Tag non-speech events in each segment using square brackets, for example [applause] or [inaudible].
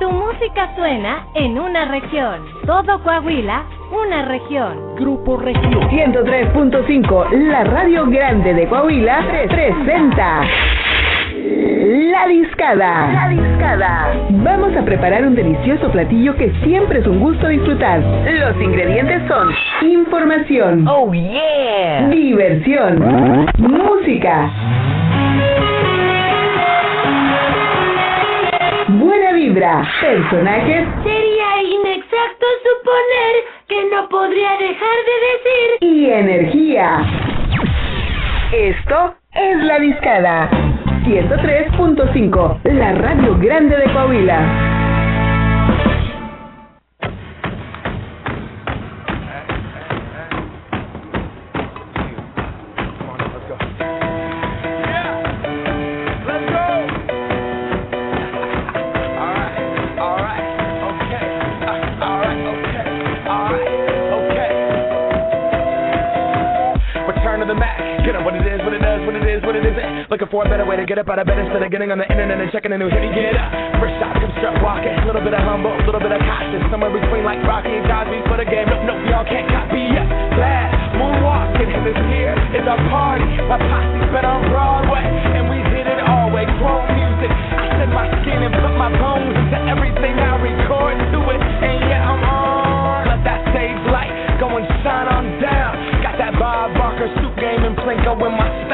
Tu música suena en una región. Todo Coahuila, una región. Grupo Región. 103.5, la radio grande de Coahuila, presenta. La discada. La discada. Vamos a preparar un delicioso platillo que siempre es un gusto disfrutar. Los ingredientes son información. Oh yeah. Diversión. Música. Buena vibra. Personajes. Sería inexacto suponer que no podría dejar de decir. Y energía. Esto es La Discada. 103.5, la radio grande de Coahuila. Looking for a better way to get up out of bed instead of getting on the internet and checking a new hit. Get up, first shot, come strut walking. A little bit of humble, a little bit of cautious. Somewhere between like Rocky and Cosby for the game. Nope, nope, y'all can't copy yet. Glad moonwalking, and this here is our party. My posse's been on Broadway, and we did it all way. Chrome music, I shed my skin and put my bones into everything I record to it. And yeah, I'm on. Let that stage light go and shine on down. Got that Bob Barker suit game and Plinko in my style.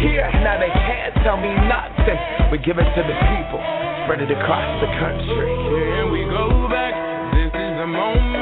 here, now they can't tell me nothing. We give it to the people spread it across the country. Here we go back. This is the moment.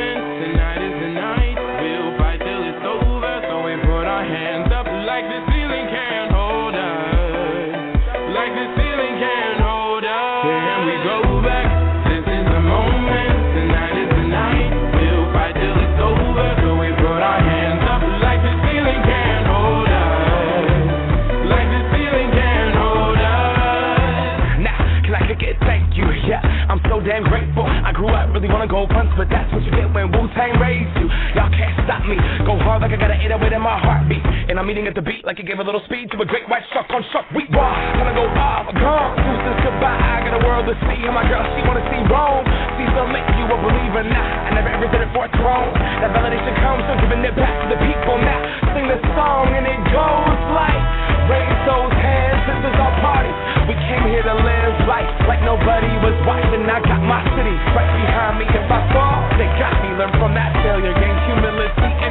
Damn grateful. I grew up really wanna go punch, but that's what you get when Wu Tang raised you. Y'all can't stop me. Go hard like I got an 808 in my heartbeat. And I'm eating at the beat like it gave a little speed to a great white shark on shark. We raw. Gonna go off, gone. Deuces goodbye. I got a world to see. And my girl, she wanna see Rome. Caesar make you a believer now. I never ever did it for a throne. That validation comes from giving it back to the people now. Sing the song and it goes like raise those hands. This is our party. We came here to live life like nobody was watching. I got my city right behind me. If I fall, they got me. Learn from that failure, gain humility,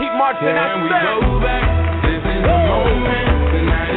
keep marching. Can we go back? This is the moment. Tonight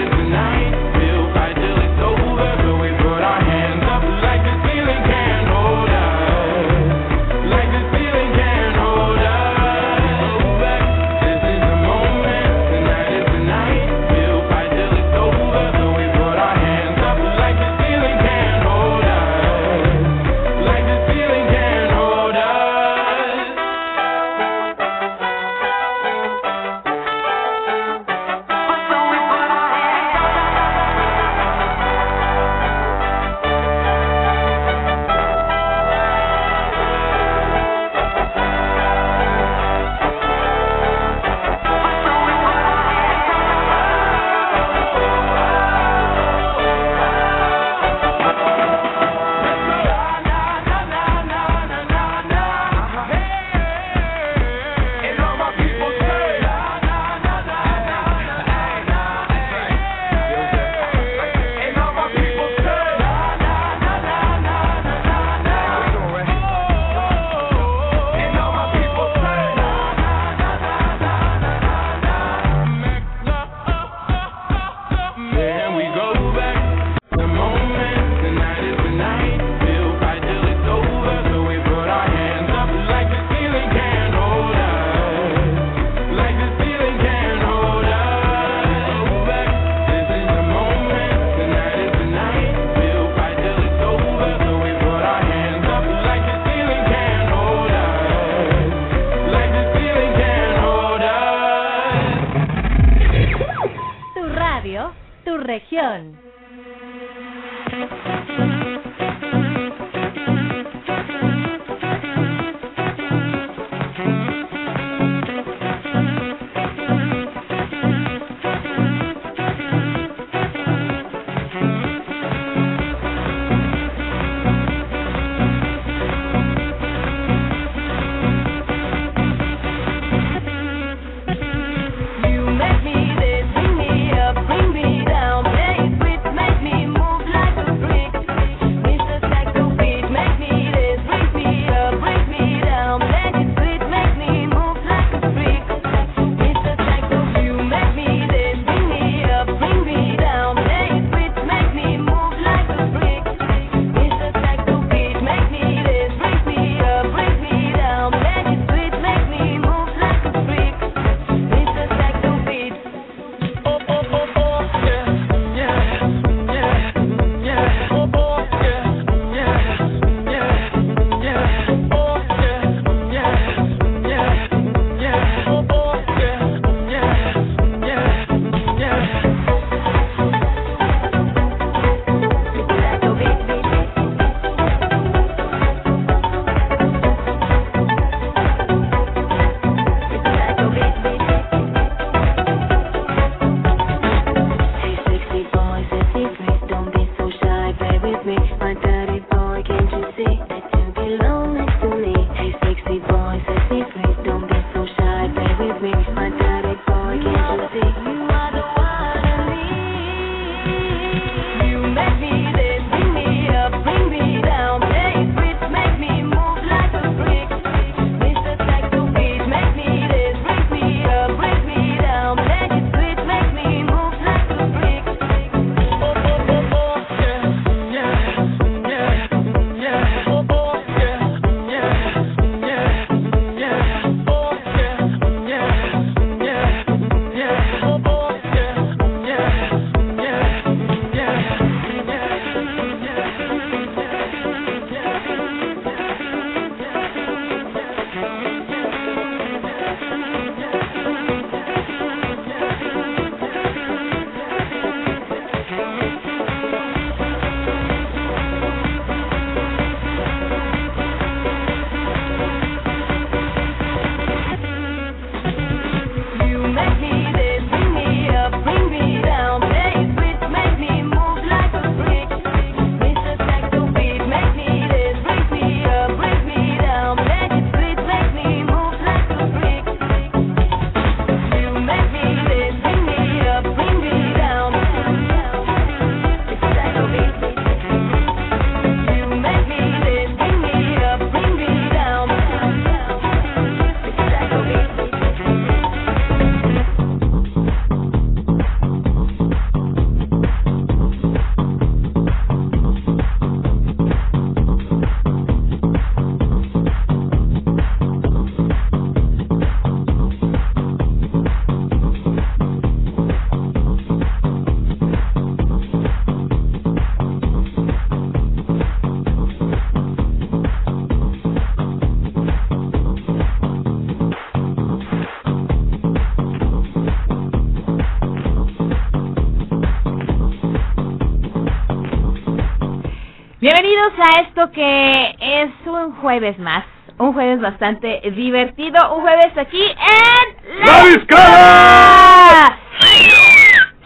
a esto que es un jueves más, un jueves bastante divertido, un jueves aquí en ¡La Discada!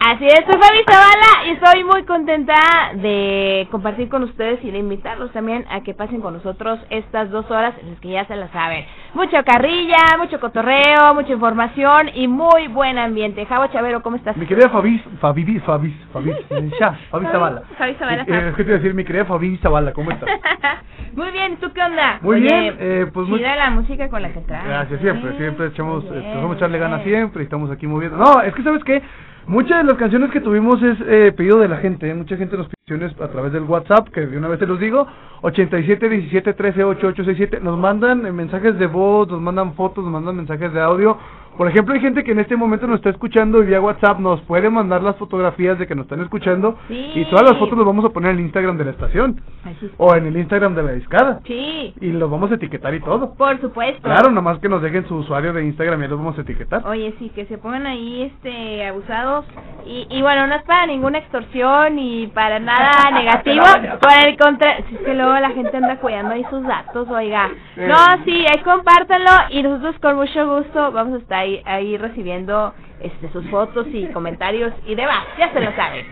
Así es, soy Fabi Zavala y estoy muy contenta de compartir con ustedes y de invitarlos también a que pasen con nosotros estas dos horas en las que ya se la saben. Mucha carrilla, mucho cotorreo, mucha información y muy buen ambiente. Javo Chavero, ¿cómo estás? Mi querida Fabi, Fabi, Fabi, Fabi, [laughs] ya, Fabi Zavala. Fabi Zavala. Eh, ¿Qué te decir? Mi querida Fabi Zavala, ¿cómo estás? [laughs] muy bien, ¿tú qué onda? Muy Oye, bien, eh, pues muy... la música con la que traes. Gracias, siempre, ¿eh? siempre echamos, eh, bien, tratamos de echarle ganas siempre y estamos aquí moviendo. No, es que ¿sabes qué? Muchas de las canciones que tuvimos es eh, pedido de la gente, ¿eh? mucha gente nos pidió a través del WhatsApp, que de una vez te los digo, 87 17 13 8867, nos mandan mensajes de voz, nos mandan fotos, nos mandan mensajes de audio Por ejemplo, hay gente que en este momento nos está escuchando y vía WhatsApp nos puede mandar las fotografías de que nos están escuchando Sí. y todas las fotos las vamos a poner en el Instagram de la estación Así o en el Instagram de la discada Sí, y los vamos a etiquetar y todo. por supuesto. Claro, nomás que nos dejen su usuario de Instagram y los vamos a etiquetar. Oye, sí, que se pongan ahí este abusados y, y bueno, no es para ninguna extorsión ni para nada [laughs] negativo, por el contrario, si es que luego la gente anda cuidando ahí sus datos, oiga. No, sí, ahí compártanlo y nosotros con mucho gusto vamos a estar ahí, ahí recibiendo este sus fotos y comentarios y demás, ya se lo saben.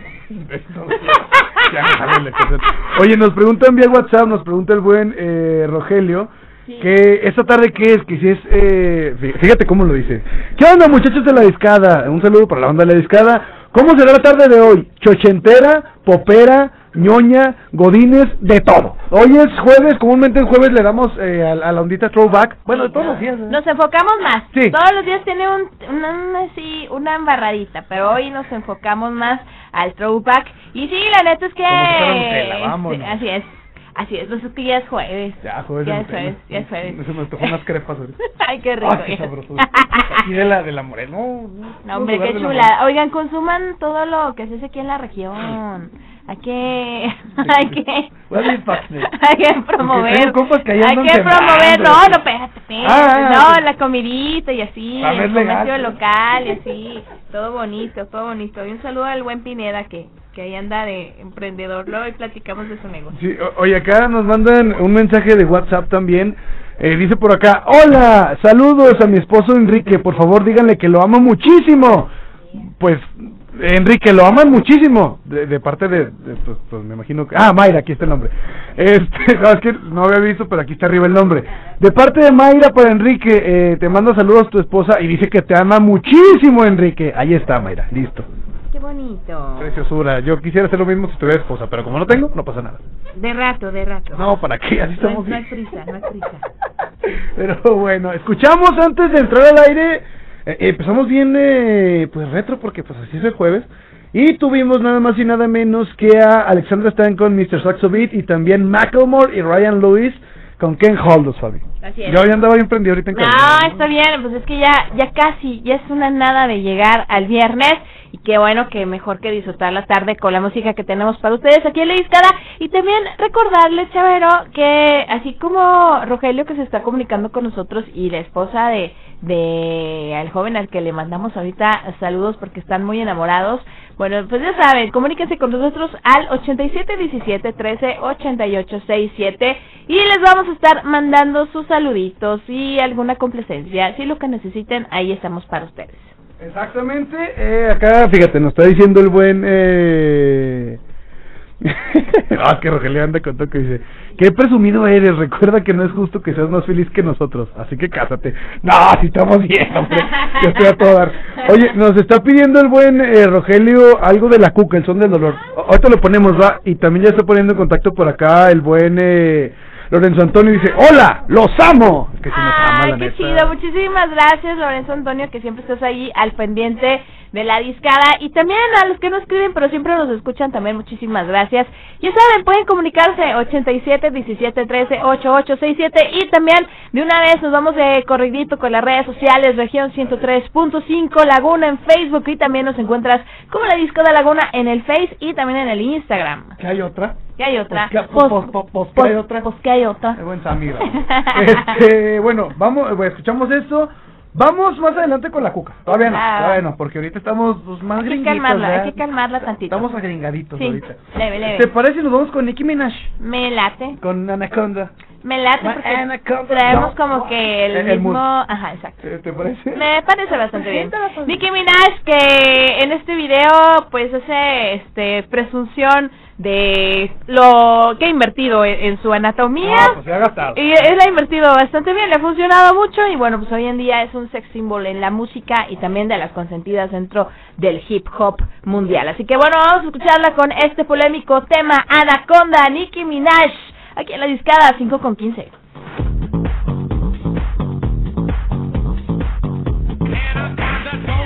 Oye, nos preguntan vía WhatsApp, nos pregunta el buen eh, Rogelio, que esta tarde qué es, que si es, eh, fí- fíjate cómo lo dice. ¿Qué onda muchachos de la discada? Un saludo para la banda de la discada. ¿Cómo será la tarde de hoy? Chochentera, popera, ñoña, godines, de todo. Hoy es jueves, comúnmente el jueves le damos eh, a, a la ondita throwback. Bueno, de todos los días. ¿eh? Nos enfocamos más. Sí. Todos los días tiene un, una, una así, una embarradita, pero hoy nos enfocamos más al throwback. Y sí, la neta es que... Como si Nutella, sí, así es. Así es, pues es que ya es jueves. Ya, jueves. Ya de es jueves, ya es jueves. Se me antojó unas crepas ahorita. [laughs] Ay, qué rico. Ay, qué sabroso. Aquí de la, de la morena. No, No, hombre, qué chulada. Oigan, consuman todo lo que se hace aquí en la región. Hay que, [laughs] hay que, [laughs] hay que promover, que hay que promover, no, no, espérate, espérate, Ah, no, la comidita y así, el legal. comercio local y así, todo bonito, todo bonito. Y un saludo al buen Pineda que, que ahí anda de emprendedor, luego ahí platicamos de su negocio. Sí, o- oye, acá nos mandan un mensaje de WhatsApp también. Eh, dice por acá, hola, saludos a mi esposo Enrique, por favor díganle que lo amo muchísimo. Pues, Enrique, lo aman muchísimo, de, de parte de, de, pues, pues, me imagino que... Ah, Mayra, aquí está el nombre. [laughs] Este, no, es que no había visto, pero aquí está arriba el nombre. De parte de Mayra para Enrique, eh, te manda saludos tu esposa y dice que te ama muchísimo, Enrique. Ahí está, Mayra, listo. Qué bonito. Preciosura, yo quisiera hacer lo mismo si tuviera esposa, pero como no tengo, no pasa nada. De rato, de rato. No, ¿para qué? Así no, estamos no hay bien. prisa, no hay prisa. [laughs] Pero bueno, escuchamos antes de entrar al aire, eh, empezamos bien eh, pues retro porque pues así es el jueves. Y tuvimos nada más y nada menos que a Alexandra Stan con Mr. Saxo Beat y también Macklemore y Ryan Lewis con Ken Holdos, Fabi. Así es. Yo ya andaba bien prendido ahorita en cabina, No, está bien, pues es que ya, ya casi, ya es una nada de llegar al viernes y qué bueno que mejor que disfrutar la tarde con la música que tenemos para ustedes aquí en la discada y también recordarles, Chavero, que así como Rogelio que se está comunicando con nosotros y la esposa de de al joven al que le mandamos ahorita saludos porque están muy enamorados. Bueno, pues ya saben, comuníquense con nosotros al 8717 13 88 67 y les vamos a estar mandando sus saluditos y alguna complacencia. Si lo que necesiten, ahí estamos para ustedes. Exactamente, eh, acá fíjate, nos está diciendo el buen... Eh... [laughs] ah, que Rogelio anda con todo que dice, qué presumido eres, recuerda que no es justo que seas más feliz que nosotros, así que cásate. No, si estamos bien, hombre, yo estoy a todo dar. Oye, nos está pidiendo el buen eh, Rogelio algo de la cuca, el son del dolor. Ahorita lo ponemos, va, y también ya está poniendo en contacto por acá el buen eh, Lorenzo Antonio dice, hola, los amo. Es que sí nos ama, Ay, la qué neta. chido. Muchísimas gracias, Lorenzo Antonio, que siempre estás ahí al pendiente de la discada. Y también a los que no escriben, pero siempre nos escuchan, también muchísimas gracias. Ya saben, pueden comunicarse 87 17 13 88 67 y también de una vez nos vamos de corridito con las redes sociales, región 103.5 Laguna en Facebook y también nos encuentras como la discada Laguna en el Face y también en el Instagram. ¿Qué hay otra? ¿Qué hay otra? Pues, ¿qué- pues, pues, pues, pues, ¿qué hay otra? Pues, ¿qué hay otra? El buen Sammy. [laughs] este, bueno, vamos, eh, escuchamos esto. Vamos más adelante con la cuca. Todavía no, Ah. todavía no, porque ahorita estamos pues, más Hay que gringuitos. calmarla, ¿verdad? hay que calmarla tantito. Estamos agringaditos Sí, ahorita. leve, leve. ¿Te parece si nos vamos con Nicki Minaj? Me late. Con Anaconda. Me late porque anaconda. traemos No. como que el, El- mismo... mood. Ajá, exacto. ¿Te, parece? Me parece bastante bien. Nicki Minaj que en este video pues hace este presunción de lo que ha invertido en, en su anatomía. No, pues se ha gastado. Y él ha invertido bastante bien, le ha funcionado mucho y bueno, pues hoy en día es un sex symbol en la música y también de las consentidas dentro del hip hop mundial. Así que bueno, vamos a escucharla con este polémico tema Anaconda, Nicki Minaj, aquí en la discada 5 con 15. Anaconda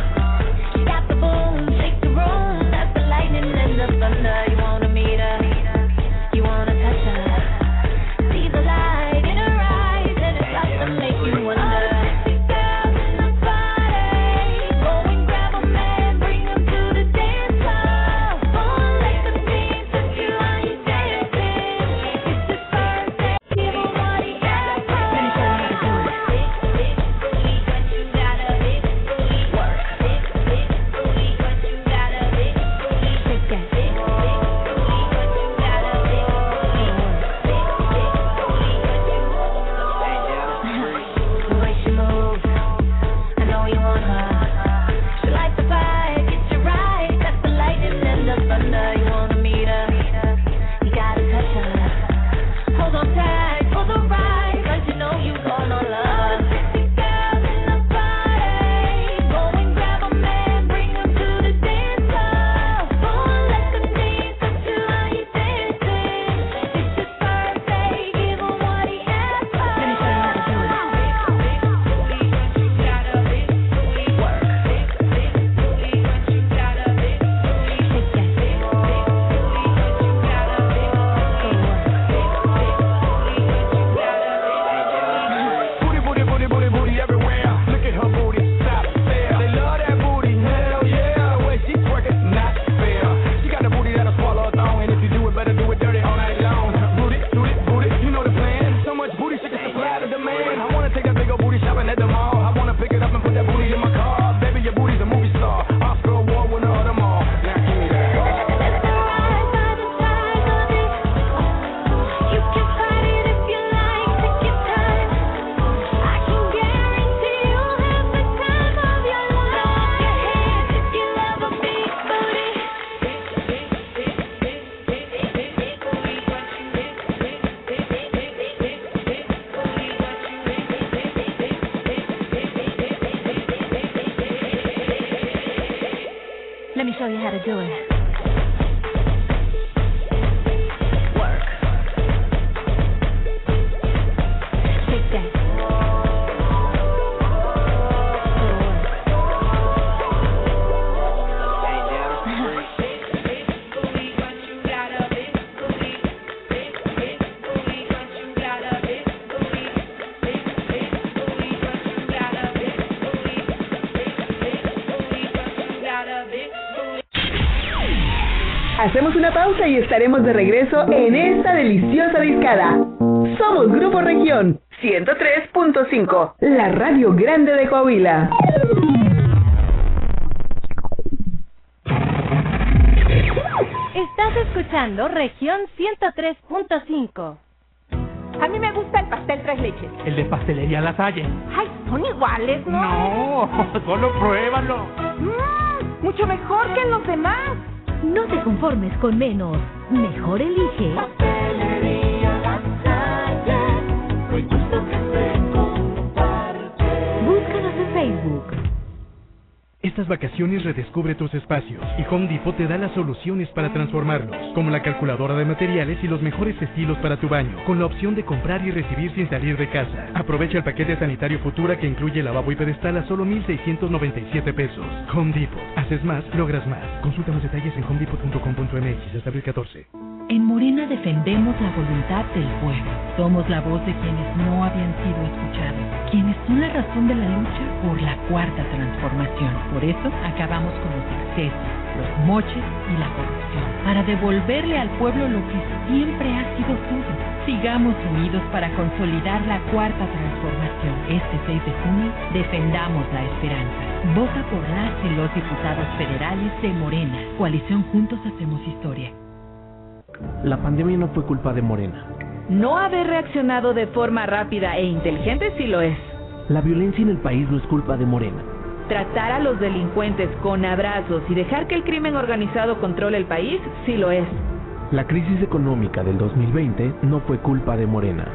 Hacemos una pausa y estaremos de regreso en esta deliciosa discada. Somos Grupo Región 103.5, la radio grande de Coahuila. Estás escuchando Región 103.5. A mí me gusta el pastel tres leches. El de pastelería La Salle. Ay, son iguales, ¿no? No, [laughs] solo pruébalo. Mm, mucho mejor que los demás. No te conformes con menos. Mejor elige. Estas vacaciones redescubre tus espacios y Home Depot te da las soluciones para transformarlos, como la calculadora de materiales y los mejores estilos para tu baño, con la opción de comprar y recibir sin salir de casa. Aprovecha el paquete sanitario Futura que incluye lavabo y pedestal a solo 1,697 pesos. Home Depot. Haces más, logras más. Consulta más detalles en homedepot.com.mx hasta abril 14. En Morena defendemos la voluntad del pueblo. Somos la voz de quienes no habían sido escuchados, quienes son la razón de la lucha por la cuarta transformación. Por eso acabamos con los excesos, los moches y la corrupción, para devolverle al pueblo lo que siempre ha sido suyo. Sigamos unidos para consolidar la cuarta transformación. Este 6 de junio defendamos la esperanza. Vota por las y los diputados federales de Morena. Coalición Juntos Hacemos Historia. La pandemia no fue culpa de Morena. No haber reaccionado de forma rápida e inteligente sí lo es. La violencia en el país no es culpa de Morena. Tratar a los delincuentes con abrazos y dejar que el crimen organizado controle el país sí lo es. La crisis económica del 2020 no fue culpa de Morena.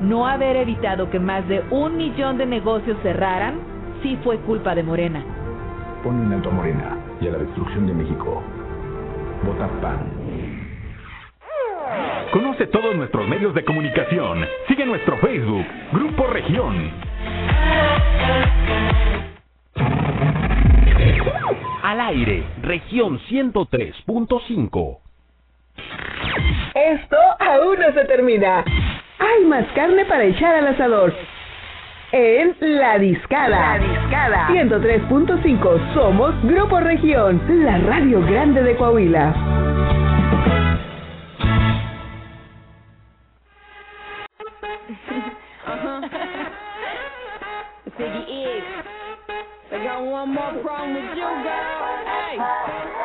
No haber evitado que más de un millón de negocios cerraran sí fue culpa de Morena. Pon un alto a Morena y a la destrucción de México. Vota PAN. Conoce todos nuestros medios de comunicación. Sigue nuestro Facebook, Grupo Región. Al aire, región 103.5. Esto aún no se termina. Hay más carne para echar al asador. En La Discada. La Discada. 103.5 somos Grupo Región, la radio grande de Coahuila. One more problem with you, girl. Hey.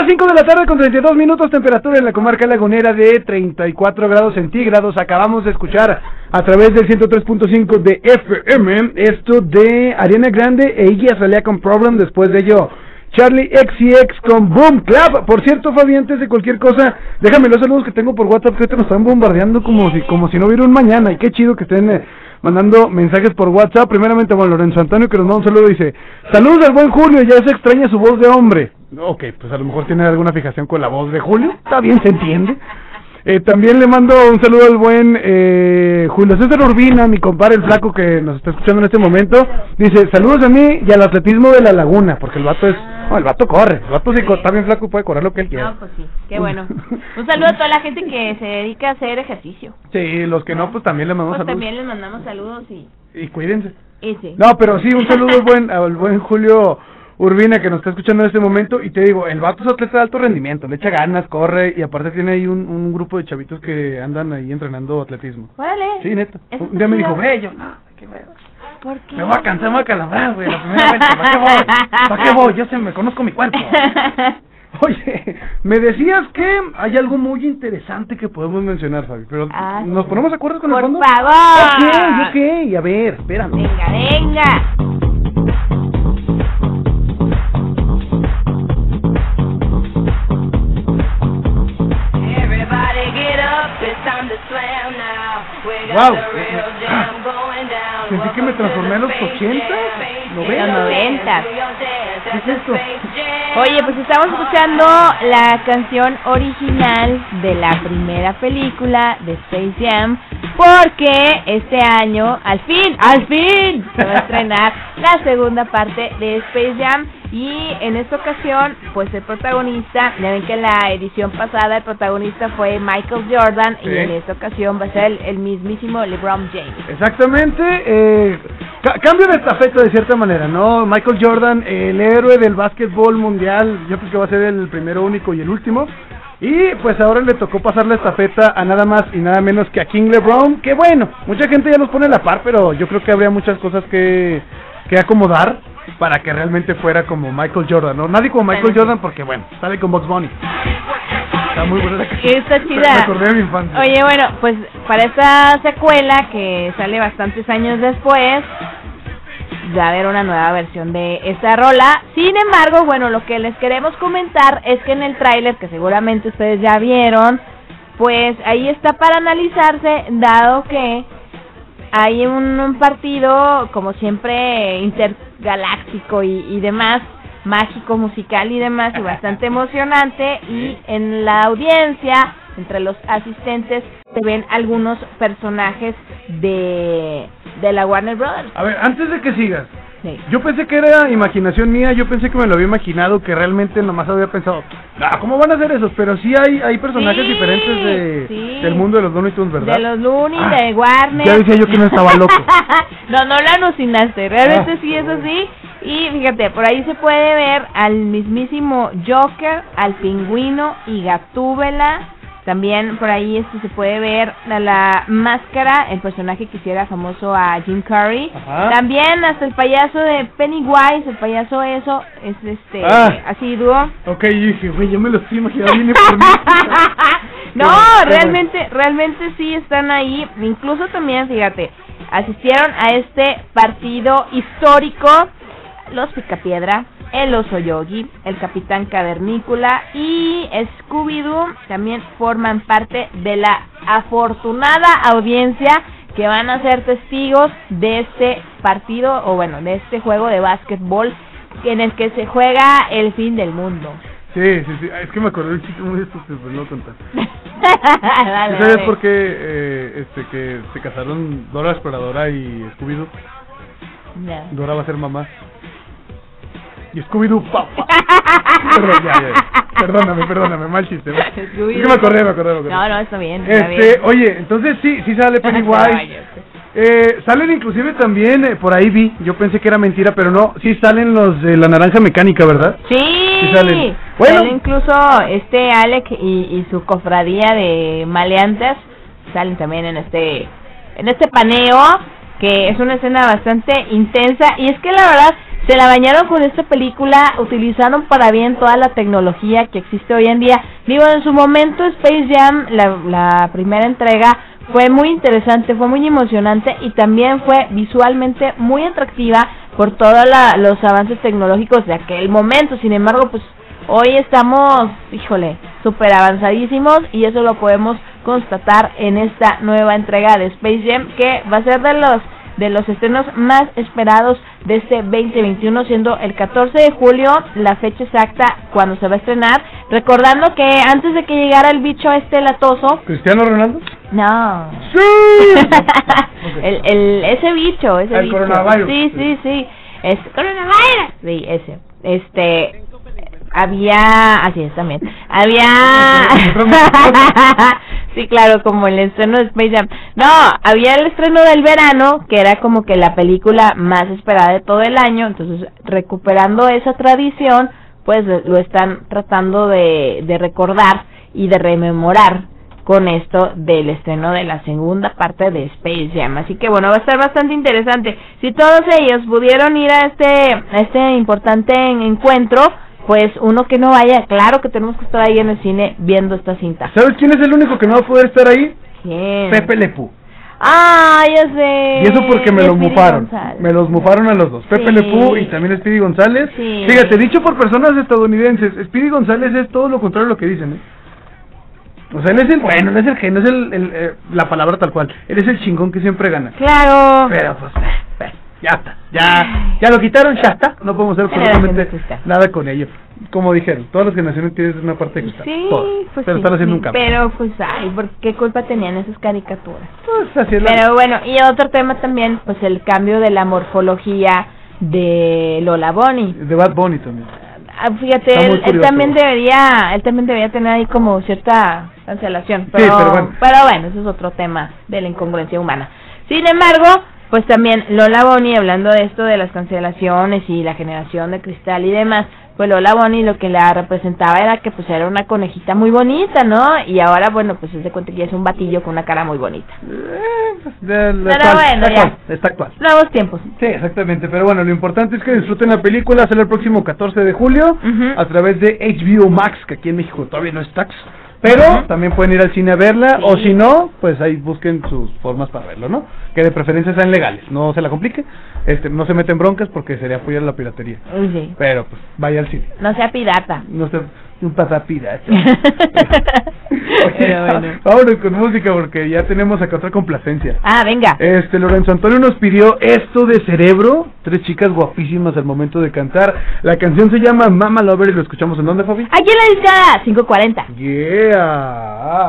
Las 5 de la tarde con 32 minutos, temperatura en la comarca lagunera de 34 grados centígrados. Acabamos de escuchar a través del 103.5 de FM esto de Ariana Grande e Iggy Azalea con Problem. Después de ello, Charlie XCX con Boom Clap. Por cierto, Fabi, antes de cualquier cosa, déjame los saludos que tengo por WhatsApp que ahorita nos están bombardeando como si, como si no hubiera un mañana. Y qué chido que estén eh, mandando mensajes por WhatsApp. Primeramente, Juan Lorenzo Antonio, que nos manda un saludo, dice: Saludos al buen Julio, ya se extraña su voz de hombre. Ok, pues a lo mejor tiene alguna fijación con la voz de Julio. Está bien, se entiende. Eh, también le mando un saludo al buen eh, Julio César Urbina, mi compadre el flaco que nos está escuchando en este momento. Dice, saludos a mí y al atletismo de la laguna, porque el vato es... No, el vato corre, el vato sí está bien flaco y puede correr lo que él quiera. No, pues sí, qué bueno. [laughs] Un saludo a toda la gente que se dedica a hacer ejercicio. Sí, los que no, pues también le mandamos Pues saludos. también les mandamos saludos y, Y cuídense. sí. No, pero sí, un saludo al buen, al buen Julio Urbina que nos está escuchando en este momento. Y te digo, el vato es atleta de alto rendimiento, le echa ganas, corre y aparte tiene ahí un, un grupo de chavitos que andan ahí entrenando atletismo. Órale. Sí, neta. Un día me dijo, ve, yo, no, qué hueva. ¿Por qué? Me voy a cansar, me voy a calabrar, güey, la primera vez. ¿Para qué voy? ¿Para qué voy? Yo sé, me conozco mi cuerpo. [laughs] Oye, me decías que hay algo muy interesante que podemos mencionar, Fabi, pero Ah, ¿nos ponemos de acuerdo con Por el fondo? favor. Ok, ok, a ver, espérame. Venga, venga. Wow. Sentí que me transformé a los 80, Los 90. 90. ¿Qué es esto? Oye, pues estamos escuchando la canción original de la primera película de Space Jam porque este año, al fin, al fin, se va a estrenar la segunda parte de Space Jam y en esta ocasión, pues el protagonista, ya ven que en la edición pasada el protagonista fue Michael Jordan Sí. y en esta ocasión va a ser el, el mismísimo LeBron James. Exactamente, eh, ca- cambio de estafeta de cierta manera, ¿no? Michael Jordan, el héroe del básquetbol mundial, yo creo que va a ser el primero, único y el último. Y pues ahora le tocó pasar la estafeta a nada más y nada menos que a King LeBron, que bueno, mucha gente ya los pone a la par, pero yo creo que habría muchas cosas que, que acomodar para que realmente fuera como Michael Jordan, ¿no? Nadie como Michael Jordan porque bueno, sale con Box Bunny. Está muy buena la está chida. [laughs] Me acordé de mi infancia. Oye, bueno, pues para esta secuela que sale bastantes años después, va a haber una nueva versión de esta rola. Sin embargo, bueno, lo que les queremos comentar es que en el tráiler, que seguramente ustedes ya vieron, pues ahí está para analizarse, dado que hay un, un partido, como siempre, intergaláctico y, y demás, mágico, musical y demás, y bastante [laughs] emocionante. Y en la audiencia, entre los asistentes, se ven algunos personajes de, de la Warner Brothers. A ver, antes de que sigas, Sí. yo pensé que era imaginación mía, yo pensé que me lo había imaginado, que realmente nomás había pensado, ah, ¿cómo van a hacer esos? Pero sí hay, hay personajes Sí, diferentes de, sí. del mundo de los Looney Tunes, ¿verdad? De los Looney, Ah, de Warner. ya decía yo que no estaba loco. [laughs] no, no lo alucinaste, realmente Ah. sí es así. Y fíjate, por ahí se puede ver al mismísimo Joker, al pingüino y Gatúbela. También por ahí este se puede ver a la máscara, el personaje que hiciera famoso a Jim Carrey. Ajá. También hasta el payaso de Pennywise, el payaso eso, es este Ah. así dúo. Ok, yo dije, güey, yo me lo estoy imaginando, mí. [laughs] No, bueno. realmente, realmente sí están ahí. Incluso también, fíjate, asistieron a este partido histórico los Picapiedra, el Oso Yogi, el Capitán Cavernícola y Scooby-Doo también forman parte de la afortunada audiencia que van a ser testigos de este partido o bueno, de este juego de básquetbol en el que se juega el fin del mundo. Sí, sí, sí, es que me acordé de un chiste muy estúpido, pero no voy a contar. [laughs] Dale, ¿Sabes dale. por qué eh, este, que se casaron Dora Exploradora y Scooby-Doo? Dora va a ser mamá. Y Scooby-Doo, papá. [laughs] Perdón, ya, ya. Perdóname, perdóname, mal chiste. ¿no? Es que me acordé, me acordé, me acordé. No, no, está bien. está Este, bien. oye, entonces sí, sí sale Pennywise. [laughs] Eh, salen inclusive también, eh, por ahí vi, yo pensé que era mentira, pero no, sí salen los de la naranja mecánica, ¿verdad? Sí, Sí salen. Bueno. Sale incluso este Alec y, y su cofradía de maleantes salen también en este en este paneo que es una escena bastante intensa y es que la verdad se la bañaron con esta película, utilizaron para bien toda la tecnología que existe hoy en día. Digo, en su momento Space Jam, la, la primera entrega, fue muy interesante, fue muy emocionante y también fue visualmente muy atractiva por todos los avances tecnológicos de aquel momento. Sin embargo, pues hoy estamos, híjole, súper avanzadísimos y eso lo podemos constatar en esta nueva entrega de Space Jam que va a ser de los de los estrenos más esperados de este 2021 siendo el 14 de julio la fecha exacta cuando se va a estrenar recordando que antes de que llegara el bicho este latoso ¿Cristiano Ronaldo? no ¡Sí! [laughs] el, el ese bicho ese El bicho coronavirus. sí sí sí es coronavirus sí ese este había así es también había [laughs] sí claro como el estreno de Space Jam no había el estreno del verano que era como que la película más esperada de todo el año entonces recuperando esa tradición pues lo están tratando de, de recordar y de rememorar con esto del estreno de la segunda parte de Space Jam. Así que bueno, va a estar bastante interesante. Si todos ellos pudieron ir a este, a este importante en- encuentro, pues uno que no vaya, claro que tenemos que estar ahí en el cine viendo esta cinta. ¿Sabes quién es el único que no va a poder estar ahí? ¿Quién? Pepe Lepú. Ah, ya sé. Y eso porque me Y lo Speedy mufaron. González. Me los mufaron a los dos. Pepe Sí. Lepú y también Speedy González. Sí. Fíjate, dicho por personas estadounidenses, Speedy González es todo lo contrario a lo que dicen, ¿eh? O sea, él es el bueno, él es el genio, es el, el, eh, la palabra tal cual. Él es el chingón que siempre gana. Claro. Pero pues, eh, eh, ya está. Ya, ya lo quitaron, ya está. No podemos hacer absolutamente nada con ello. Como dijeron, todas las generaciones tienen una parte de cristal. Sí, todas. pues pero sí, están haciendo sí, un cambio. Pero pues, ay, ¿por qué culpa tenían esas caricaturas? Pues, así es la- Pero bueno, y otro tema también, pues el cambio de la morfología de Lola Bonnie. De Bad Bunny también. Ah, Fíjate, Está él, también debería, él también debería tener ahí como cierta cancelación, Sí, pero bueno. pero bueno, eso es otro tema de la incongruencia humana. Sin embargo, pues también Lola Bonnie, hablando de esto de las cancelaciones y la generación de cristal y demás, pues Lola Bonnie lo que la representaba era que pues era una conejita muy bonita, ¿no? Y ahora, bueno, pues se cuenta que ya es un batillo con una cara muy bonita. De- de Pero actual, bueno, está ya. actual, está actual. Nuevos tiempos. Sí, exactamente. Pero bueno, lo importante es que disfruten la película. Sale el próximo 14 de julio a través de HBO Max, que aquí en México todavía no Pero también pueden ir al cine a verla, o si no, pues ahí busquen sus formas para verlo, ¿no? Que de preferencia sean legales, no se la complique, este, no se meten broncas porque sería apoyar la piratería. Pero pues vaya al cine, No sea pirata. no se un pasapirata. [laughs] Pero bueno. [laughs] Vámonos con música porque ya tenemos acá otra complacencia. Ah, venga. Este, Lorenzo Antonio nos pidió esto de cerebro. Tres chicas guapísimas al momento de cantar. La canción se llama Mama Lover y lo escuchamos en dónde, Fabi? Aquí en la discada, 540. Yeah.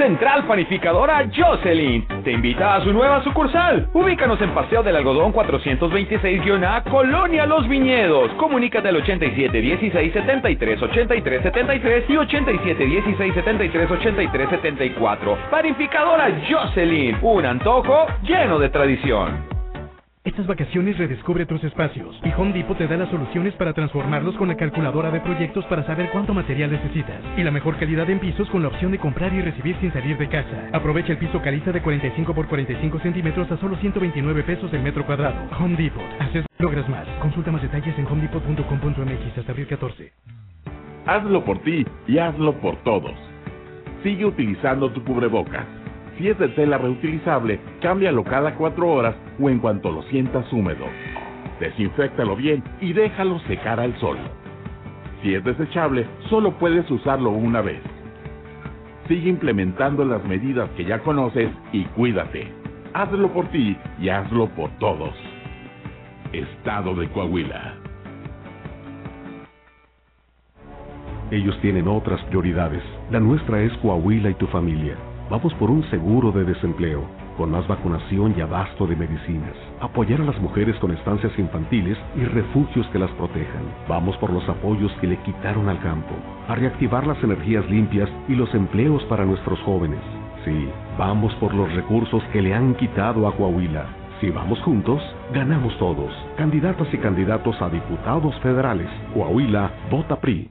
Central Panificadora Jocelyn te invita a su nueva sucursal. Ubícanos en Paseo del Algodón 426-A, Colonia Los Viñedos. Comunícate al 87 16 73 83 73 y 87 16 73 83 74. Panificadora Jocelyn, un antojo lleno de tradición. Estas vacaciones redescubre tus espacios y Home Depot te da las soluciones para transformarlos con la calculadora de proyectos para saber cuánto material necesitas y la mejor calidad en pisos con la opción de comprar y recibir sin salir de casa. Aprovecha el piso caliza de 45 por 45 centímetros a solo 129 pesos el metro cuadrado. Home Depot. Haces, logras más. Consulta más detalles en homedepot.com.mx hasta abril 14. Hazlo por ti y hazlo por todos. Sigue utilizando tu cubrebocas. Si es de tela reutilizable, cámbialo cada cuatro horas o en cuanto lo sientas húmedo. Desinféctalo bien y déjalo secar al sol. Si es desechable, solo puedes usarlo una vez. Sigue implementando las medidas que ya conoces y cuídate. Hazlo por ti y hazlo por todos. Estado de Coahuila. Ellos tienen otras prioridades. La nuestra es Coahuila y tu familia. Vamos por un seguro de desempleo, con más vacunación y abasto de medicinas. Apoyar a las mujeres con estancias infantiles y refugios que las protejan. Vamos por los apoyos que le quitaron al campo. A reactivar las energías limpias y los empleos para nuestros jóvenes. Sí, vamos por los recursos que le han quitado a Coahuila. Si vamos juntos, ganamos todos. Candidatas y candidatos a diputados federales. Coahuila, vota PRI.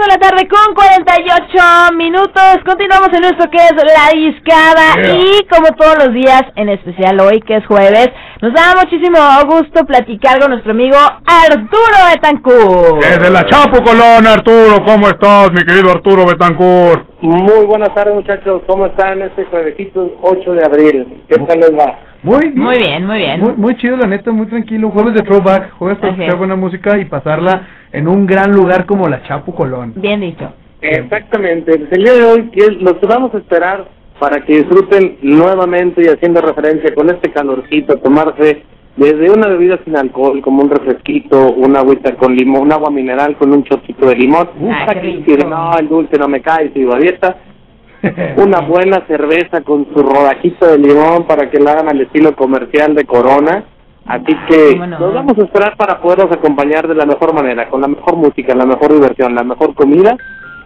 De la tarde con 48 minutos. Continuamos en nuestro que es la discada. Yeah. Y como todos los días, en especial hoy que es jueves, nos da muchísimo gusto platicar con nuestro amigo Arturo Betancourt. Desde la Chapo Colón, Arturo, ¿cómo estás, mi querido Arturo Betancourt? Muy buenas tardes muchachos, ¿cómo están este juevesito 8 de abril? ¿Qué tal les va? Muy Muy bien, muy bien. Muy, muy chido, la neta, muy tranquilo. Jueves de throwback, jueves para escuchar es. buena música y pasarla en un gran lugar como la Chapo Colón. Bien dicho. Exactamente, el día de hoy que es- los que vamos a esperar para que disfruten nuevamente y haciendo referencia con este calorcito, tomarse desde una bebida sin alcohol como un refresquito, una agüita con limón, un agua mineral con un chocito de limón, Ay, que no, el dulce no me cae, sigo a dieta, [laughs] una buena cerveza con su rodajito de limón para que la hagan al estilo comercial de Corona. Así que no. nos vamos a esperar para poderlos acompañar de la mejor manera, con la mejor música, la mejor diversión, la mejor comida,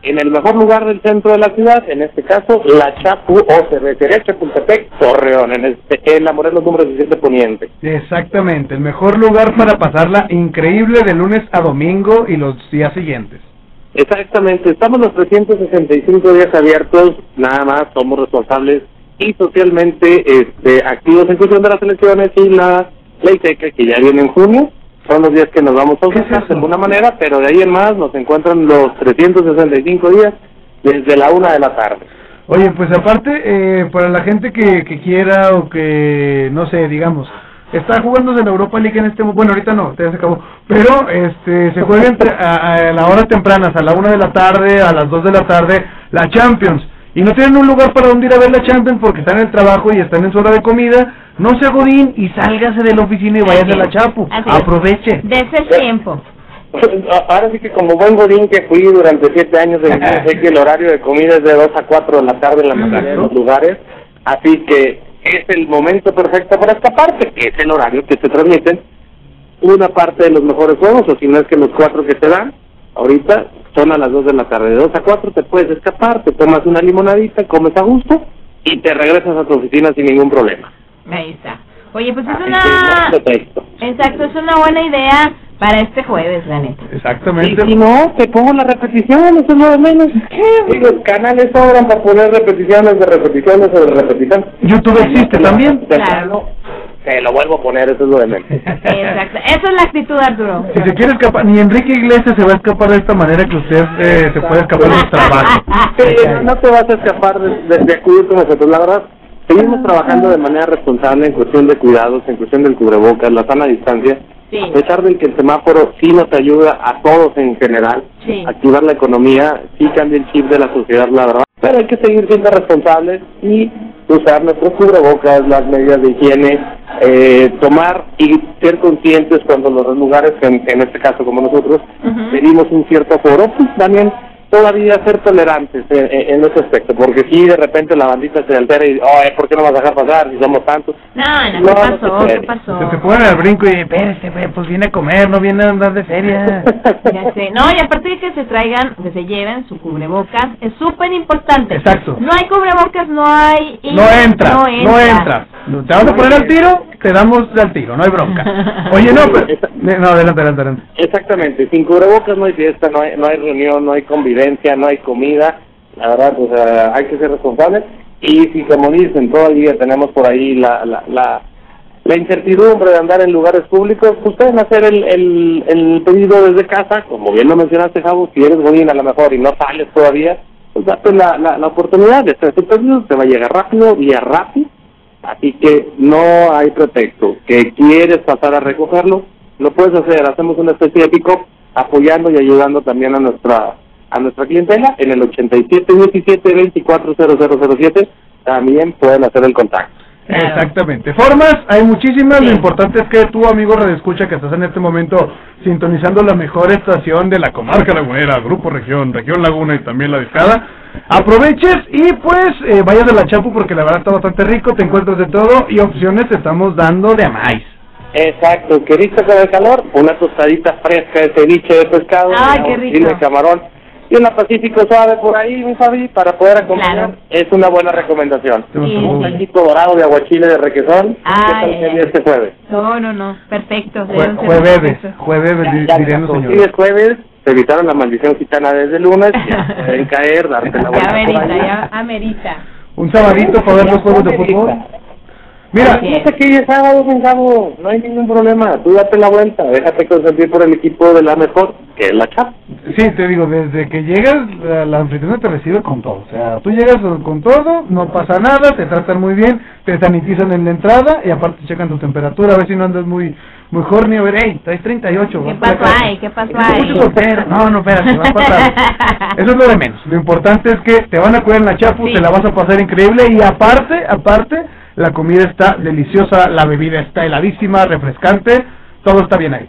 en el mejor lugar del centro de la ciudad, en este caso, la Chapu o Cervecería Chapultepec, Torreón, en, este, en la Morelos número 17 Poniente. Exactamente, el mejor lugar para pasarla increíble de lunes a domingo y los días siguientes. Exactamente, estamos los 365 días abiertos, nada más somos responsables y socialmente este, activos en función de las elecciones y la ley seca que ya viene en junio. Son los días que nos vamos a usar de alguna manera, pero de ahí en más nos encuentran los 365 días desde la una de la tarde. Oye, pues aparte, eh, para la gente que, que quiera o que, no sé, digamos, está jugándose en la Europa League en este bueno, ahorita no, ya se acabó, pero este se juega entre, a, a la hora tempranas, a la una de la tarde, a las dos de la tarde, la Champions, y no tienen un lugar para donde ir a ver la Champions porque están en el trabajo y están en su hora de comida, no sea godín y sálgase de la oficina y váyase a la Chapu, aproveche. De ese tiempo. [laughs] Ahora sí que como buen godín que fui durante siete años de mi vida, sé que el horario de comida es de 2 a 4 de la tarde en la mayoría de los lugares, así que es el momento perfecto para escaparte, que es el horario que te transmiten una parte de los mejores juegos, o si no es que los cuatro que te dan, ahorita son a las 2 de la tarde. De 2 a 4 te puedes escapar, te tomas una limonadita, comes a gusto y te regresas a tu oficina sin ningún problema. Ahí está. Oye, pues es que una... Exacto, es una buena idea para este jueves, la neta. Exactamente. Y si no, te pongo la repetición, eso es lo de menos. Y los canales sobran para poner repeticiones de repeticiones sobre repeticiones. YouTube existe también. Claro. Te lo vuelvo a poner, eso es lo de menos. Exacto. Esa es la actitud, Arturo. Si se quiere escapar, ni Enrique Iglesias se va a escapar de esta manera que usted eh, se puede escapar de su trabajo. [laughs] Sí, no te vas a escapar de, de- de acudir con nosotros. La verdad, seguimos trabajando de manera responsable en cuestión de cuidados, en cuestión del cubrebocas, la sana distancia. A pesar de que el semáforo sí nos ayuda a todos en general, Sí. activar la economía, sí cambia el chip de la sociedad, la verdad. Pero hay que seguir siendo responsables y usar nuestros cubrebocas, las medidas de higiene, eh, tomar y ser conscientes cuando los lugares, en, en este caso como nosotros, pedimos un cierto aforo, pues también todavía ser tolerantes en, en- en ese aspecto, porque si de repente la bandita se altera y, oh, ¿por qué no vas a dejar pasar si somos tantos? No, no, No, ¿qué no pasó? se ¿Qué pasó? Se, se ponen al brinco y, espérese, pues viene a comer, no viene a andar de feria. [laughs] Ya sé. No, y aparte de que se traigan, que se lleven su cubrebocas, es súper importante. Exacto. No hay cubrebocas, no hay... No entra, No no entra. entra. Te vas a poner al tiro, te damos al tiro, no hay bronca. [laughs] Oye, no, pero... No, adelante, adelante, adelante. Exactamente, sin cubrebocas no hay fiesta, no hay, no hay reunión, no hay convivencia, no hay comida, la verdad, o sea, hay que ser responsables. Y si, como dicen, todavía tenemos por ahí la, la, la, la incertidumbre de andar en lugares públicos, pues pueden hacer el, el, el pedido desde casa, como bien lo mencionaste, Javo, si eres godín a lo mejor y no sales todavía, pues date la, la, la oportunidad de hacer tu pedido, te va a llegar rápido, vía rápido, Así que no hay pretexto. Que quieres pasar a recogerlo, lo puedes hacer. Hacemos una especie de pick-up apoyando y ayudando también a nuestra a nuestra clientela en el 8717-240007. También pueden hacer el contacto. Exactamente. Formas, hay muchísimas. Lo importante es que tú, amigo redescucha, que estás en este momento sintonizando la mejor estación de la comarca lagunera, Grupo Región, Región Laguna y también la Discada, aproveches y pues eh, vayas a la Chapu porque la verdad está bastante rico, te encuentras de todo y opciones te estamos dando de a más. Exacto, ¿queriste con el calor? Una tostadita fresca de ceviche de pescado, Ay, qué rico. de camarón y una pacífico suave por ahí, mi Fabi, para poder acompañar. Es una buena recomendación. Sí, Un sí. taquito dorado de aguachile de requesón. Ay, ¿Qué tal ay, sería ay. este jueves? No, no, no. Perfecto. Jue- jueves, jueves, di- Ya, dirían los como señores. sí es jueves, te evitaron la maldición gitana desde el lunes, ya [laughs] pueden caer, darte la Ya vuelta por amerita, ya amerita. Un sabadito para ver los juegos de fútbol. Mira, Fíjate que es sábado, no hay ningún problema, tú date la vuelta, déjate consentir por el equipo de la mejor, que es la chapa. Sí, te digo, desde que llegas, la, la anfitriona te recibe con todo. O sea, tú llegas con todo, no pasa nada, te tratan muy bien, te sanitizan en la entrada y aparte checan tu temperatura, a ver si no andas muy muy horny, a ver, hey, traes 38. ¿Qué pasó ahí? ¿Qué pasó ahí? No, no, espérate, va a pasar. Eso es lo de menos. Lo importante es que te van a cuidar en la chapu, te la vas a pasar increíble y aparte, aparte, la comida está deliciosa, la bebida está heladísima, refrescante, todo está bien ahí.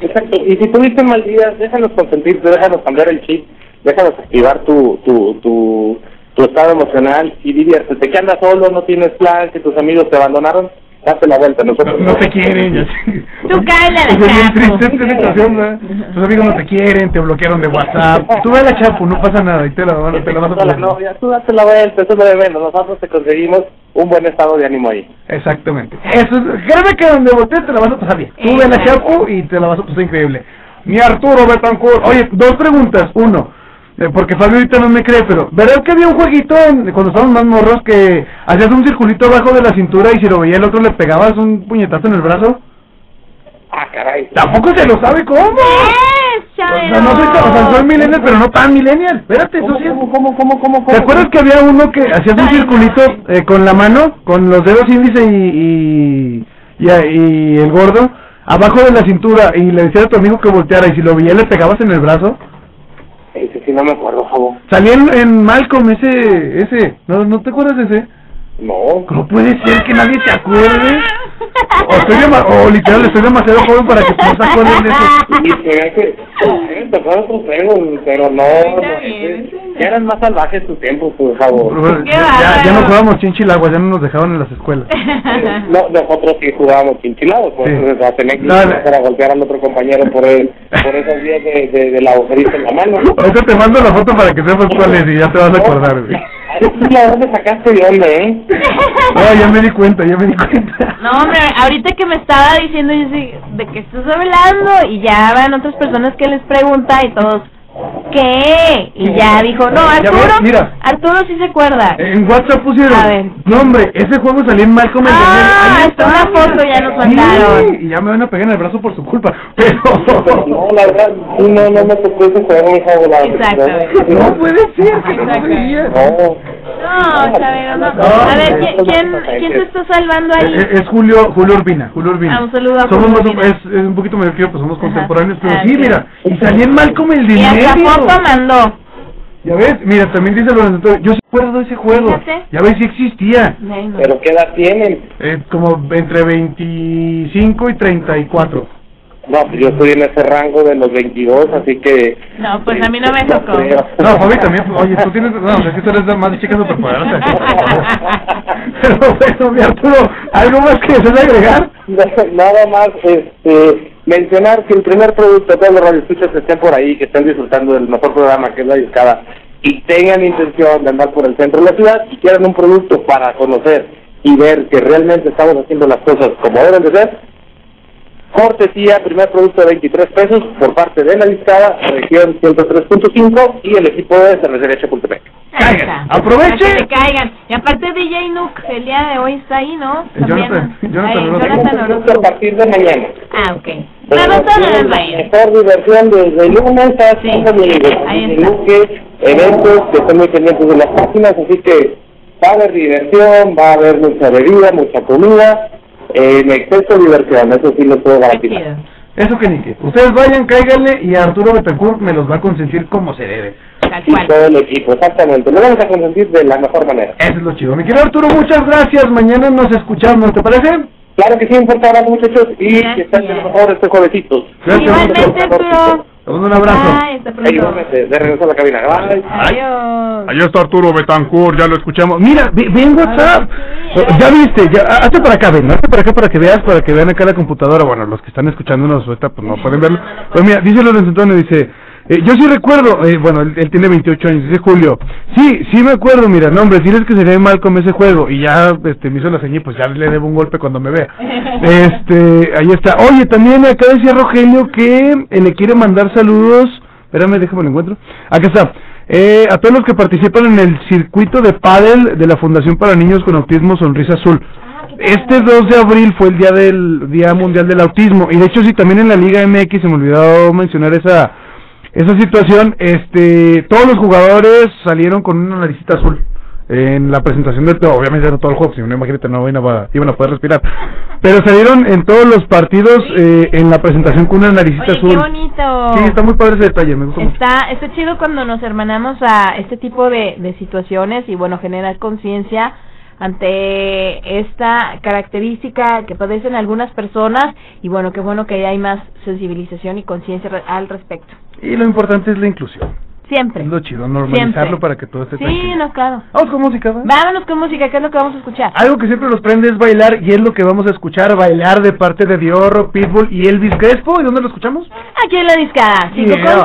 Exacto, y si tuviste mal día, déjanos consentirte, déjanos cambiar el chip, déjanos activar tu, tu, tu, tu estado emocional y diviértete. Que andas solo, no tienes plan, que tus amigos te abandonaron, date la vuelta. Nosotros No te quieren, ya sé. Tú cállate Es la bien triste chapo. esta situación, ¿verdad? Tus amigos no te quieren, te bloquearon de WhatsApp. Tú ve a la chapu, no pasa nada y te la, van- te la vas a pasar. no, ya tú date la vuelta, eso es lo de menos. Nosotros te conseguimos un buen estado de ánimo ahí. Exactamente. Eso es, créeme que donde voltees te la vas a pasar bien. Tú ve la chapu y te la vas a pasar increíble. Mi Arturo Betancourt. Oye, dos preguntas. Uno, porque Fabio ahorita no me cree, pero ¿verdad que había un jueguito en- cuando estábamos más morros que hacías un circulito abajo de la cintura y si lo veía el otro le pegabas un puñetazo en el brazo? Ah, caray. Tampoco se lo sabe cómo. O sea, no soy, tan- o sea, soy millennial, pero no tan millennial. Espérate, eso sí. es- ¿Cómo, cómo, cómo, ¿Te acuerdas que había uno que hacías un circulito eh, con la mano, con los dedos índice y, y, y, y el gordo, abajo de la cintura, y le decías a tu amigo que volteara, y si lo veía le pegabas en el brazo? Sí no me acuerdo. Salía en, en Malcolm ese, ese, ¿no, ¿no te acuerdas de ese? No. No puede ser que nadie se acuerde. O, estoy o literal estoy demasiado joven para que no se acuerden de eso. Y se ve que se me tocó otros juegos, pero no, ya eran más salvajes tus tiempos, por favor. Ya, ya, no jugábamos chinchilagua, ya no nos dejaban en las escuelas. No, nosotros sí jugábamos chinchilados, pues Sí. a tener que Dale. empezar a golpear al otro compañero por el, por esos días de, de, de la agujerita en la mano. Ahorita te mando la foto para que sepas cuál es y ya te vas a acordar, güey. Sí, dónde sacaste de dónde, eh? No, ya me di cuenta, ya me di cuenta. No, hombre, ahorita que me estaba diciendo, yo sí, ¿de qué estás hablando? Y ya van otras personas que les pregunta y todos, ¿qué? Y ya dijo, no, Arturo, mira. Arturo sí se acuerda. En WhatsApp pusieron. A ver. No, hombre, ese juego salió en Malcolm el Ah, está una foto, ya nos Sí, mandaron. y ya me van a pegar en el brazo por su culpa. [laughs] Pero. No, la verdad, no, no me tocó ese juego, mi favor. Exacto. No puede ser que no. No. No, Chavero, no. A ver, ¿quién, quién, quién te está salvando ahí? Es Julio, Julio Urbina, Julio Urbina. Ah, un saludo a somos Julio más- Urbina. es, es un poquito mayor que yo, pues somos contemporáneos, pero Ah, sí, mira, y salí en Malcolm el de Medio. foto mandó. Ya ves, mira, también dice Lorenzo, yo sí recuerdo de ese juego. Fíjate. Ya ves, sí existía. ¿Pero qué edad tienen? Eh, como entre 25 y 34. No, pues yo estoy en ese rango de los 22, así que... No, pues a mí no me tocó. No, Fabi también, oye, tú tienes, no, sea, que tú eres más de chica [laughs] superpoderosa. Pero bueno, mi Arturo, ¿algo más que deseas agregar? [laughs] Nada más este, mencionar que el primer producto, todos los radioescuchas que estén por ahí, que estén disfrutando del mejor programa que es la discada, y tengan intención de andar por el centro de la ciudad y quieran un producto para conocer y ver que realmente estamos haciendo las cosas como deben de ser, cortesía, primer producto de 23 pesos por parte de la discada, región 103.5 y el equipo de Cervecería Chapultepec. Caigan, aproveche. Que caigan. Y aparte DJ Nook, el día de hoy está ahí, ¿no? Eh, Jonathan- Jonathan Orozco. Jonathan Orozco. A partir de mañana. Ah, ok. La redes. mejor diversión desde lunes domingo. ahí De lunes, eventos que estén muy pendientes de las páginas, así que va a haber diversión, va a haber mucha bebida, mucha comida, eh, en exceso de diversión, eso sí lo puedo garantizar. Eso que ni que. Ustedes vayan, cáiganle y Arturo Betancourt me los va a consentir como se debe. Y todo el equipo, exactamente. Lo vamos a consentir de la mejor manera. Eso es lo chido. Mi querido Arturo, muchas gracias. Mañana nos escuchamos, ¿te parece? Claro que sí, un fuerte abrazo muchachos y que estén de lo mejor este juevesitos. Igualmente, Arturo. Te mando un abrazo. Bye, hasta pronto. De regreso a la cabina. Bye. Adiós. Allá está Arturo Betancourt, ya lo escuchamos. Mira, ve, ve en WhatsApp. Ya viste, ya, hazte para acá, ven, hazte para acá para que veas, para que vean acá la computadora. Bueno, los que están escuchándonos ahorita pues no pueden verlo. Pero mira, dice Lorenzo Antonio, dice, eh, yo sí recuerdo, eh, bueno, él, él tiene 28 años, dice Julio. Sí, sí me acuerdo, mira, no, hombre, diles que sería mal con ese juego. Y ya este, me hizo la señal, pues ya le debo un golpe cuando me vea. [laughs] Este, ahí está. Oye, también acá decía Rogelio que eh, le quiere mandar saludos. Espérame, déjame lo encuentro. Acá está. Eh, a todos los que participan en el circuito de pádel de la Fundación para Niños con Autismo Sonrisa Azul. Este 2 de abril fue el día del Día Mundial del Autismo y de hecho sí también en la Liga MX se me olvidó mencionar esa esa situación, este todos los jugadores salieron con una naricita azul en la presentación del obviamente no todo el juego, si no imagínate no iban a, iban a poder respirar. Pero salieron en todos los partidos eh, en la presentación con una naricita Oye, azul. qué bonito. Sí, está muy padre ese detalle, me gusta mucho. Está, está chido cuando nos hermanamos a este tipo de, de situaciones y bueno, generar conciencia ante esta característica que padecen algunas personas y bueno, qué bueno que hay más sensibilización y conciencia al respecto. Y lo importante es la inclusión. Siempre. Es lo chido, normalizarlo Siempre. para que todo esté Sí, tranquilo. no, claro. Vamos con música. Vámonos con música, ¿qué es lo que vamos a escuchar? Algo que siempre los prende es bailar y es lo que vamos a escuchar, bailar de parte de Dior, Pitbull y Elvis Crespo. ¿Y dónde lo escuchamos? Aquí en la discada, 5 Yeah.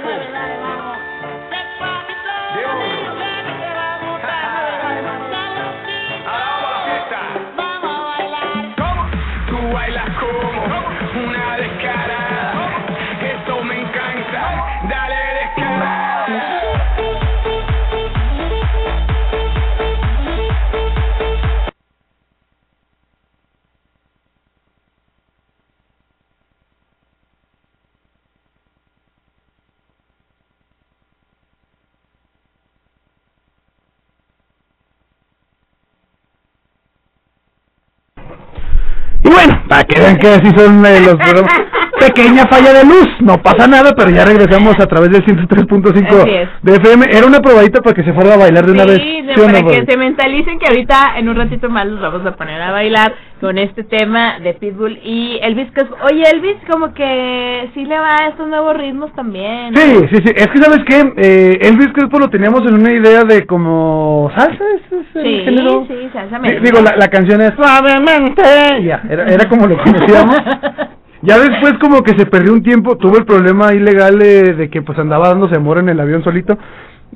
bueno, para que vean que así son eh, los [laughs] programas. Pequeña falla de luz, no pasa nada, pero ya regresamos a través del 103.5 Así es. de FM. Era una probadita para que se fuera a bailar de una vez. Sí, de- ¿Sí o no, para que se mentalicen que ahorita en un ratito más los vamos a poner a bailar con este tema de Pitbull y Elvis Crespo. Oye, Elvis como que sí le va a estos nuevos ritmos también. ¿no? Sí, sí, sí. Es que, ¿sabes qué? Eh, Elvis Crespo lo teníamos en una idea de como salsa, ese es el Sí, género. sí, salsa. Digo, la, la canción es suavemente. Ya, era, era como lo conocíamos. [laughs] Ya después como que se perdió un tiempo, tuvo el problema ilegal de, de que pues andaba dándose amor en el avión solito.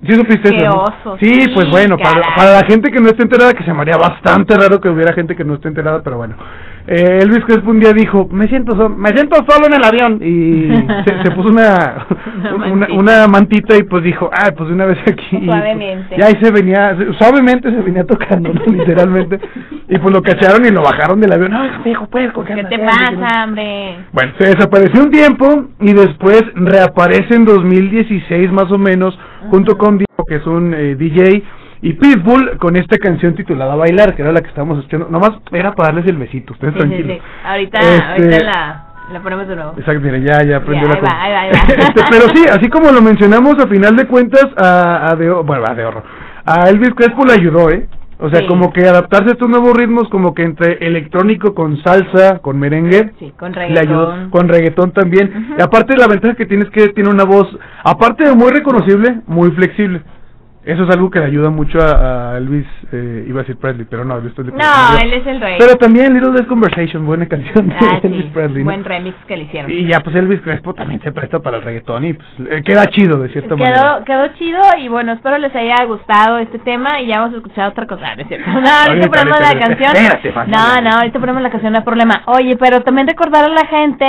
¿Sí supiste Qué eso? no? oso, sí, sí, pues bueno, para, para la gente que no esté enterada, que se me haría bastante raro que hubiera gente que no esté enterada, pero bueno. Eh, Elvis Crespo un día dijo, me siento, so- me siento solo en el avión y [laughs] se, se puso una, una, una, una mantita y pues dijo, ah, pues de una vez aquí. [laughs] Y, Suavemente. ya ahí se venía, suavemente se venía tocando, ¿no? [laughs] literalmente. Y pues lo cacharon y lo bajaron del avión. Ay, viejo, pues, ¿con ¿Qué te pasa, hombre? Bueno, se desapareció un tiempo y después reaparece en 2016 más o menos junto con Diego, que es un eh, DJ, y Pitbull con esta canción titulada Bailar, que era la que estábamos escuchando. Nomás era para darles el besito, ustedes Sí, tranquilos. sí. Ahorita, Este- ahorita la, la ponemos de nuevo. Exacto, mire, ya, ya aprendió la va, cosa. ahí va, ahí va. [laughs] Este, pero sí, así como lo mencionamos, a final de cuentas, a, a de, bueno, a de a Elvis Crespo le ayudó, ¿eh? O sea, Sí. como que adaptarse a estos nuevos ritmos, como que entre electrónico con salsa, con merengue, Sí, con le ayudó, reggaetón. con reggaetón también. Y aparte la ventaja que tiene es que tiene una voz, aparte de muy reconocible, muy flexible. Eso es algo que le ayuda mucho a, a Elvis, eh, iba a decir Presley, pero no, Elvis Presley. No, él es el rey. Pero también Little Less Conversation, buena canción de Ah, Elvis sí, Presley. ¿no? buen remix que le hicieron. Y ya, pues Elvis Crespo también se presta para el reggaetón y pues eh, queda chido de cierta manera. Quedó, quedó chido y bueno, espero les haya gustado este tema y ya vamos a escuchar otra cosa, ¿no es cierto? [laughs] No, ahorita ponemos la canción. Espérate. No, no, ahorita ponemos la canción, no hay problema. Oye, pero también recordar a la gente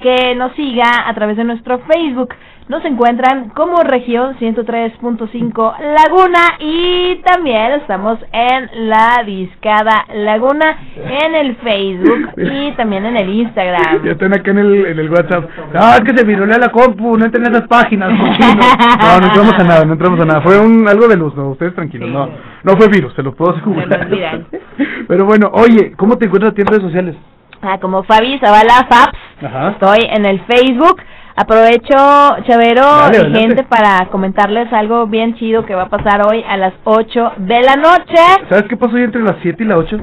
que nos siga a través de nuestro Facebook. Nos encuentran como región 103.5 Laguna y también estamos en la discada Laguna en el Facebook [laughs] y también en el Instagram. Ya están acá en el, en el WhatsApp. No, es que se virulea la compu, no entren en esas páginas. [laughs] No, no entramos a nada, no entramos a nada. Fue un algo de luz, no, ustedes tranquilos, no. No fue virus, se los puedo asegurar. [laughs] Pero bueno, oye, ¿cómo te encuentras a ti en redes sociales? Ah, como Fabi Zavala Fabs. Ajá. Estoy en el Facebook. Aprovecho, Chavero, Dale, y adelante. gente, para comentarles algo bien chido que va a pasar hoy a las 8 de la noche. ¿Sabes qué pasó hoy entre las 7 y las 8?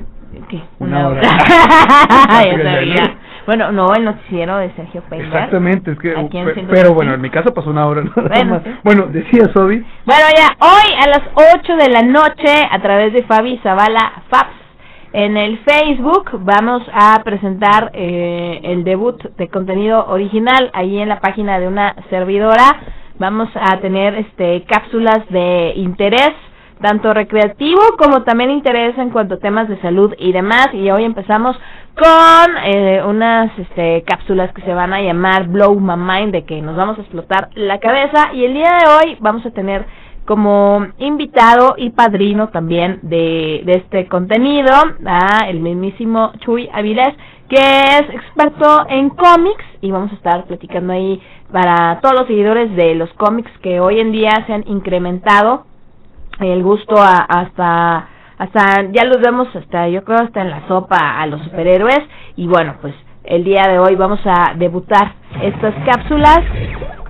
¿Qué? Una hora. [laughs] ya sabía. Bueno, no, el noticiero de Sergio Peña. Exactamente, es que, Aquí en pe- 105. pero bueno, en mi casa pasó una hora. [laughs] nada Bueno. Bueno, decía Sobi. Bueno, ya, hoy a las 8 de la noche, a través de Fabi Zavala Fabs, en el Facebook, vamos a presentar eh, el debut de contenido original ahí en la página de una servidora. Vamos a tener este cápsulas de interés tanto recreativo como también interés en cuanto a temas de salud y demás y hoy empezamos con eh, unas este, cápsulas que se van a llamar Blow My Mind de que nos vamos a explotar la cabeza y el día de hoy vamos a tener como invitado y padrino también de, este contenido a el mismísimo Chuy Avilés que es experto en cómics y vamos a estar platicando ahí para todos los seguidores de los cómics que hoy en día se han incrementado el gusto a- hasta hasta ya los vemos hasta yo creo hasta en la sopa a los superhéroes. Y bueno pues el día de hoy vamos a debutar estas cápsulas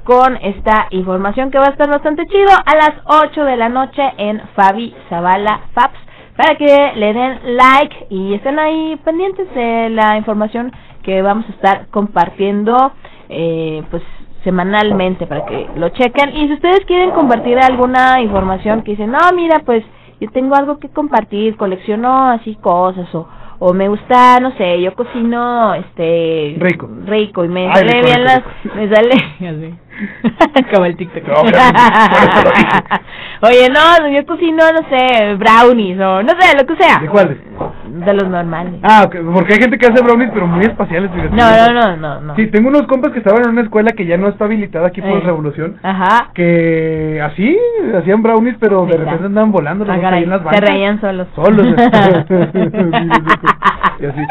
con esta información que va a estar bastante chido a las 8 de la noche en Fabi Zavala Fabs para que le den like y estén ahí pendientes de la información que vamos a estar compartiendo eh, pues semanalmente para que lo chequen y si ustedes quieren compartir alguna información que dicen no mira pues yo tengo algo que compartir colecciono así cosas o o me gusta no sé yo cocino este Rico. rico y me Ay, sale rico, bien rico, las rico. me sale [laughs] así [laughs] como el TikTok No, [laughs] oye no yo cocino no sé brownies o no sé lo que sea ¿De cuáles? de los normales Ah, ok, porque hay gente que hace brownies, pero muy espaciales. fíjate. no no no no no Sí, tengo unos compas que estaban en una escuela que ya no está habilitada aquí por Eh. Revolución. ajá Que así hacían brownies, pero de repente andaban volando. los Ah, ahí en las se reían solos. Solos. [laughs] y así.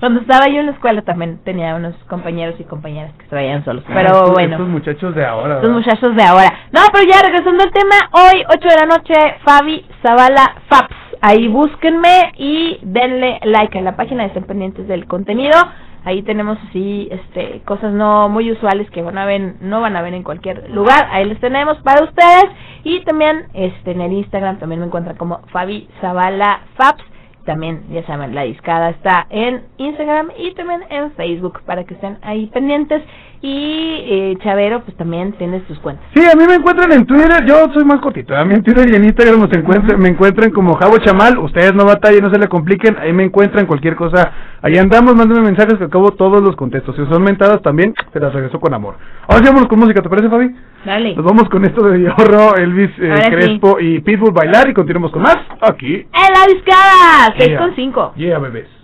Cuando estaba yo en la escuela también tenía unos compañeros y compañeras que se reían solos. Ah, Pero estos- bueno, Estos muchachos de ahora. ¿verdad? muchachos de ahora. No, pero ya regresando al tema, hoy 8 de la noche, Fabi Zavala Fabs ahí búsquenme y denle like a la página, estén pendientes del contenido. Ahí tenemos así este cosas no muy usuales que van a ver, no van a ver en cualquier lugar. Ahí les tenemos para ustedes y también este en el Instagram también me encuentran como Fabi Zavala Fabs. También, ya saben, la discada está en Instagram y también en Facebook para que estén ahí pendientes. Y eh, Chavero, pues también tienes tus cuentas. Sí, a mí me encuentran en Twitter, yo soy más cortito, a mí en Twitter y en Instagram me encuentran, me encuentran como Javo Chamal, ustedes no batallen, no se le compliquen, ahí me encuentran cualquier cosa, ahí andamos, mándenme mensajes que acabo todos los contestos, si son mentadas también, se las regreso con amor. Ahora sí vamos con música, ¿te parece Fabi? Dale. Nos vamos con esto de Diorro, Elvis eh, sí. Crespo y Pitbull bailar y continuamos con más aquí. En la discada, 6 Yeah. con 5. Yeah, bebés.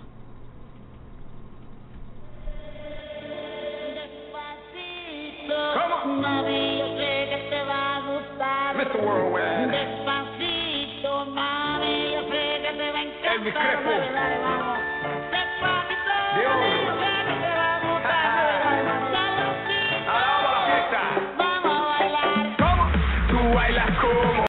Despacito, mami,